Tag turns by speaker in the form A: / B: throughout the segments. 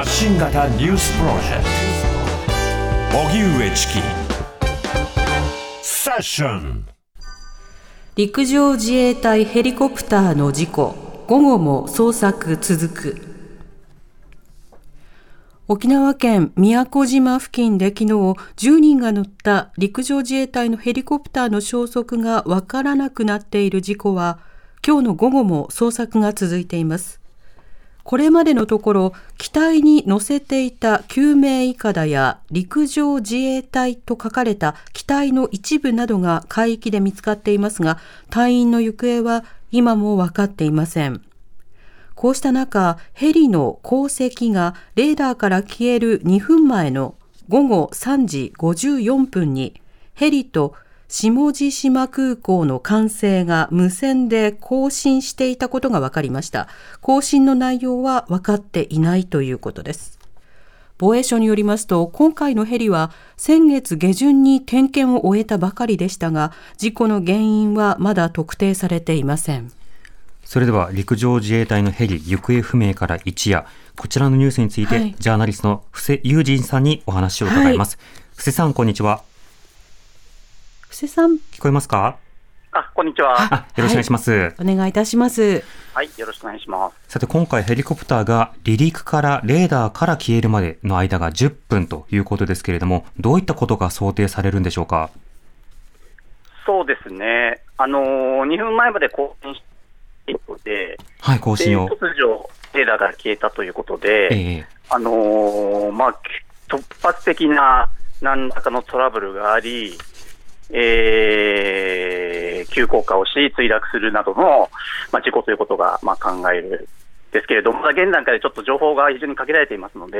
A: 発信型ニュースプロジェクト。荻上チキ。セッション。
B: 陸上自衛隊ヘリコプターの事故。午後も捜索続く。沖縄県宮古島付近で昨日10人が乗った陸上自衛隊のヘリコプターの消息がわからなくなっている事故は今日の午後も捜索が続いています。これまでのところ機体に乗せていた救命いかだや陸上自衛隊と書かれた機体の一部などが海域で見つかっていますが隊員の行方は今も分かっていません。こうした中、ヘリの航跡がレーダーから消える2分前の午後3時54分に、ヘリと下地島空港の管制が無線で更新していたことが分かりました。更新の内容は分かっていないということです。防衛省によりますと、今回のヘリは先月下旬に点検を終えたばかりでしたが、事故の原因はまだ特定されていません。
C: それでは陸上自衛隊のヘリ行方不明から一夜、こちらのニュースについて、はい、ジャーナリストの布施友人さんにお話を伺います。はい、布施さん、こんにちは。
B: 布施さん。
C: 聞こえますか？
D: あ、こんにちは。よ
C: ろしくお願いします、はい、
B: お願いいたします。
D: はい、よろしくお願いします。
C: さて、今回ヘリコプターが離陸からレーダーから消えるまでの間が10分ということですけれども、どういったことが想定されるんでしょうか？
D: そうですね。あのー、2分前まで更新しで、
C: はい、更新
D: を。突如、レーダーが消えたということで、えー、あのー、まあ、突発的な何らかのトラブルがあり、えー、急降下をし、墜落するなどの、まあ、事故ということが、まあ、考えるですけれども、現段階でちょっと情報が非常に限られていますので、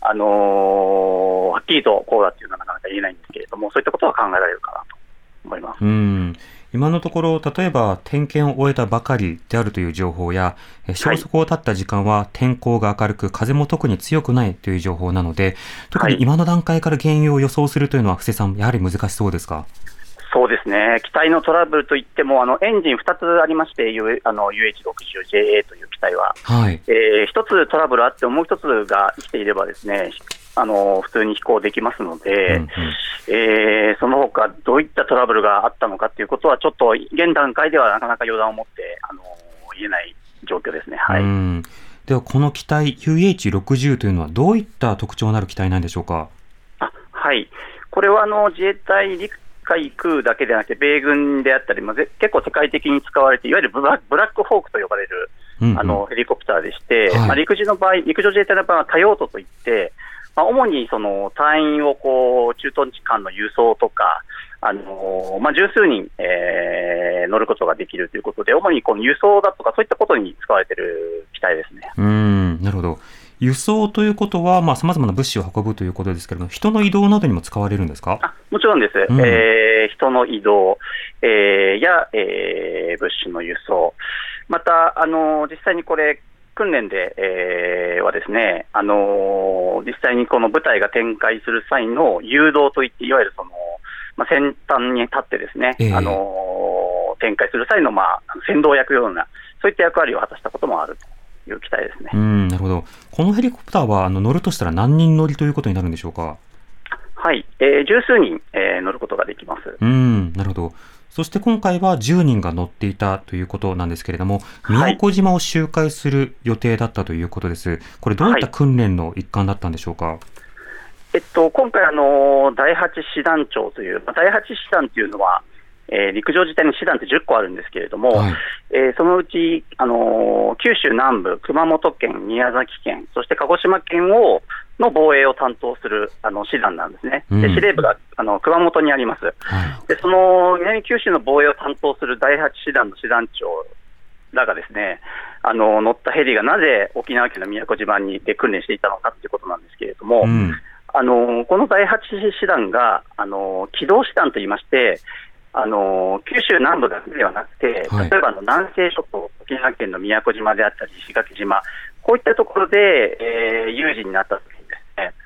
D: あのー、はっきりとこうだっていうのはなかなか言えないんですけれども、そういったことは考えられるかなと思います。
C: うん今のところ、例えば点検を終えたばかりであるという情報や、消息を絶った時間は天候が明るく、風も特に強くないという情報なので、特に今の段階から原因を予想するというのは、布施さん、やはり難しそうですか？
D: そうですね、機体のトラブルといっても、あのエンジン2つありまして、あの UH60JA という機体は、はい。えー、1つトラブルあっても、もう1つが生きていれば、ですねあの普通に飛行できますので、うんうん、えー、その他どういったトラブルがあったのかということは、ちょっと現段階ではなかなか予断を持ってあの言えない状況ですね。はい、
C: では、この機体、UH60 というのは、どういった特徴のある機体なんでしょうか？
D: あはい。これはあの自衛隊陸海空だけでなくて、米軍であったり、まあ、結構世界的に使われて、いわゆるブラックホークと呼ばれる、うんうん、あのヘリコプターでして、はい、まあ、陸自の場合、陸上自衛隊の場合は多用途といって、まあ、主にその隊員をこう駐屯地間の輸送とか、あのまあ、十数人、えー、乗ることができるということで、主にこの輸送だとか、そういったことに使われている機体ですね。
C: うんなるほど、輸送ということは、さまざ、まな物資を運ぶということですけれども、人の移動などにも使われるんですか？
D: あもちろんです、うん、えー、人の移動、えー、や、えー、物資の輸送、また、あの実際にこれ、訓練で、えー、はですね、あのー、実際にこの部隊が展開する際の誘導といって、いわゆるその、まあ、先端に立ってですね、えー、あのー、展開する際の、まあ、先導役ような、そういった役割を果たしたこともあるという機体ですね。
C: うんなるほど。このヘリコプターはあの乗るとしたら何人乗りということになるんでしょうか？
D: はい、えー、十数人、えー、乗ることができます。
C: うんなるほど。そして今回は10人が乗っていたということなんですけれども、宮古島を周回する予定だったということです。これ、どういった訓練の一環だったんでしょうか？はい、
D: えっと、今回あの、第8師団長という、第8師団というのは、えー、陸上自体に師団って10個あるんですけれども、はい、えー、そのうち、あのー、九州南部、熊本県、宮崎県、そして鹿児島県をの防衛を担当するあの師団なんですね、で司令部があの熊本にあります、はい、でその南九州の防衛を担当する第8師団の師団長らがですねあの乗ったヘリがなぜ沖縄県の宮古島にで訓練していたのかということなんですけれども、うん、あのこの第8師団があの機動師団といいまして、あの九州南部だけではなくて、例えばの南西諸島、沖縄県の宮古島であったり、石垣島、こういったところで、えー、有事になった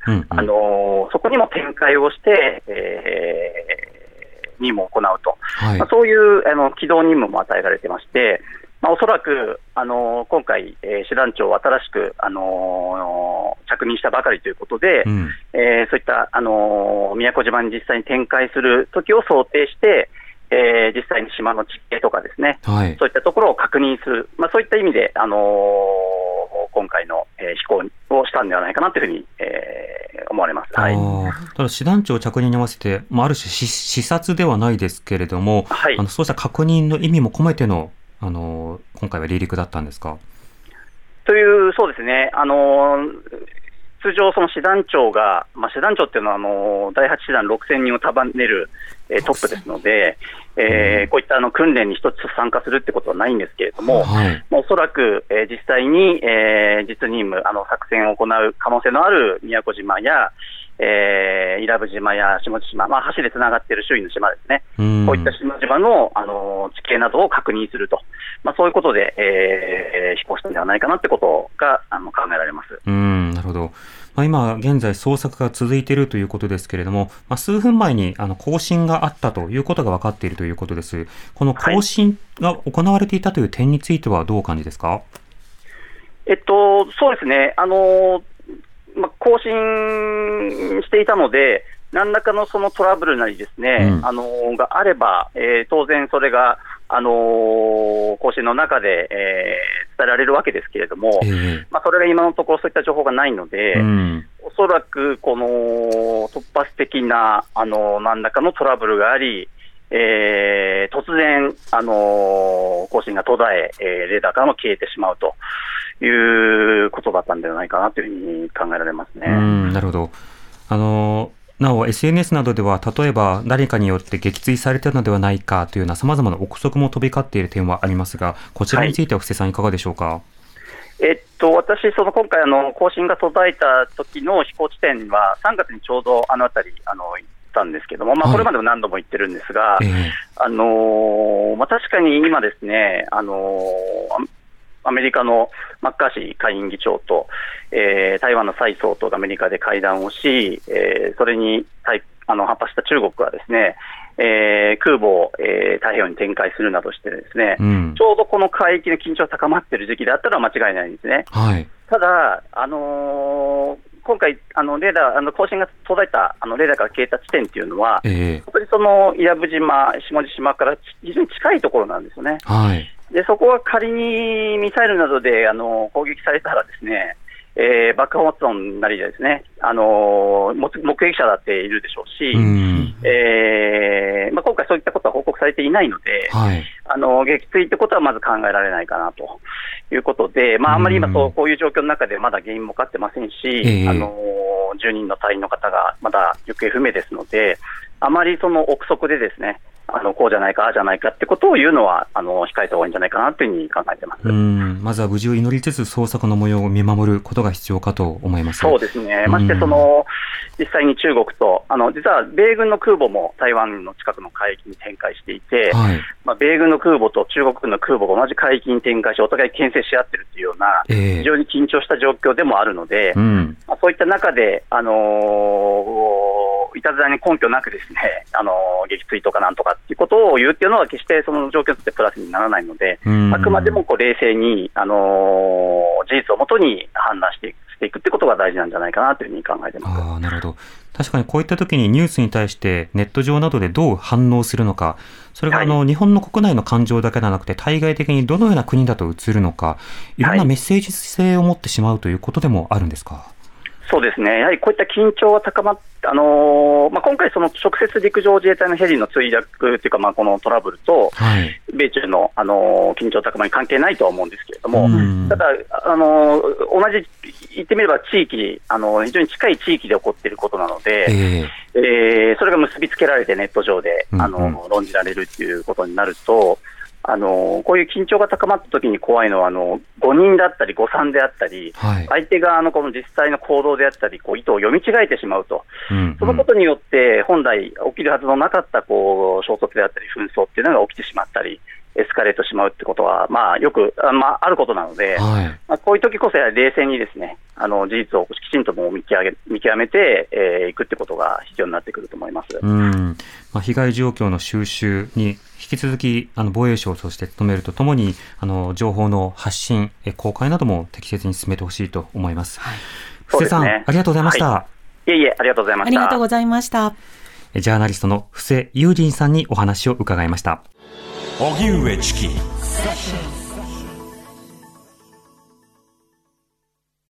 D: うんうん、あのそこにも展開をして、えー、任務を行うと、はい、まあ、そういうあの機動任務も与えられてまして、まあ、おそらく、あの今回、えー、師団長、新しく、あの着任したばかりということで、うん、えー、そういった、あの宮古島に実際に展開するときを想定して、えー、実際に島の地形とかですね、はい、そういったところを確認する、まあ、そういった意味で、あのー、今回の、えー、飛行をしたんではないかなというふうに、えー、思われます、はい、
C: ただ、師団長着任に合わせて、まあ、ある種視察ではないですけれども、はい、あのそうした確認の意味も込めての、あの今回は離陸だったんですか？
D: という、そうですね、あの通常、その師団長が、まあ、師団長っていうのはあの第8師団6000人を束ねる、えー、トップですので、えー、こういったあの訓練に一つ参加するってことはないんですけれども、はい、おそらく、えー、実際に、えー、実任務、あの作戦を行う可能性のある宮古島や、えー、伊良部島や下地島、まあ、橋でつながっている周囲の島ですね、うこういった島々の、あの地形などを確認すると、まあ、そういうことで、えー、飛行したんではないかなってことがあの考えられます。
C: うんなるほど。まあ、今現在捜索が続いているということですけれども、まあ、数分前にあの更新があったということが分かっているということです。この更新が行われていたという点についてはどうお感じですか、
D: えっと、そうですね。あのまあ、更新していたので、何らかのそのトラブルなりですね、うん、あのがあれば、えー、当然それが、あのー、更新の中で、えー、伝えられるわけですけれども、えー、まあ、それが今のところそういった情報がないので、うん、おそらくこの突発的な、あの何らかのトラブルがあり、えー、突然、あのー、更新が途絶ええー、レーダーからも消えてしまうということだったんではないかなというふうに考えられますね。
C: なるほど。あのーなお、SNS などでは、例えば誰かによって撃墜されたのではないかというようなさまざまな憶測も飛び交っている点はありますが、こちらについては布施さん、いかがでしょうか？はい
D: えっと、私、その今回あの、更新が途絶えた時の飛行地点は、3月にちょうどあの辺りあの行ったんですけども、まあ、これまでも何度も言ってるんですが、はいあのー、まあ、確かに今ですね、あのーアメリカのマッカーシー下院議長と、えー、台湾の蔡総統がアメリカで会談をし、えー、それに対あの反発した中国はですね、えー、空母を、えー、太平洋に展開するなどしてですね、うん、ちょうどこの海域の緊張が高まっている時期であったら間違いないんですね。はい、ただ、あのー、今回、あのレーダー、あの更新が途絶えたあのレーダーから消えた地点っていうのは、えー、本当にその伊良部島、下地島から非常に近いところなんですよね。はいでそこは仮にミサイルなどであの攻撃されたらですね、えー、爆発音なりですね、あの目撃者だっているでしょうし、うえー、まあ、今回そういったことは報告されていないので、はい、あの撃墜ってことはまず考えられないかなということで、まあ、あんまり今そう、こういう状況の中でまだ原因も分かってませんし、えー、あの10人の隊員の方がまだ行方不明ですので、あまりその憶測でですね、あのこうじゃないか、ああじゃないかってことを言うのは、あの控えた方がいいんじゃないかなというふうに考えてます。
C: うん。まずは無事を祈りつつ、捜索の模様を見守ることが必要かと思います。
D: そうですね、ましてその、実際に中国と、あの実は米軍の空母も台湾の近くの海域に展開していて、はい、まあ、米軍の空母と中国軍の空母が同じ海域に展開し、お互い牽制し合ってるというような、非常に緊張した状況でもあるので、うん、まあ、そういった中で、あのーいたずらに根拠なくですね、あの撃墜とかなんとかっていうことを言うっていうのは、決してその状況にとってプラスにならないので、あくまでもこう冷静に、あの事実をもとに判断していくしていくってことが大事なんじゃないかなというふうに考えてます。
C: あなるほど。確かにこういった時にニュースに対してネット上などでどう反応するのか、それがあの、日本の国内の感情だけではなくて、対外的にどのような国だと映るのか、いろんなメッセージ性を持ってしまうということでもあるんですか？
D: そうですね、やはりこういった緊張が高まっあのー、まあ、今回、その直接陸上自衛隊のヘリの墜落というか、まあ、このトラブルと、はい、米中の、あのー、緊張高まり関係ないとは思うんですけれども、ただ、あのー、同じ、言ってみれば地域、あの非常に近い地域で起こっていることなので、えー、えー、それが結びつけられてネット上で、あの論じられるということになると、あのこういう緊張が高まったときに怖いのはあの、誤認だったり、誤算であったり、はい、相手側のこの実際の行動であったり、こう意図を読み違えてしまうと、うんうん、そのことによって、本来起きるはずのなかったこう衝突であったり、紛争っていうのが起きてしまったり、エスカレートしまうってことは、まあ、よくあ,、まあ、あることなので、はい、まあ、こういう時こそや冷静にですねあの事実をきちんとも見極め見極めてい、えー、くってことが必要になってくると思います。うん
C: まあ、被害状況の収集に引き続きあの防衛省として努めるとともにあの情報の発信、公開なども適切に進めてほしいと思います。はい、布施さん、ね、ありがとうございました。は
D: い、いえいえ、ありがとうございました。あ
B: りがとうございました。
C: ジャーナリストの布施友人さんにお話を伺いました。荻上チキ。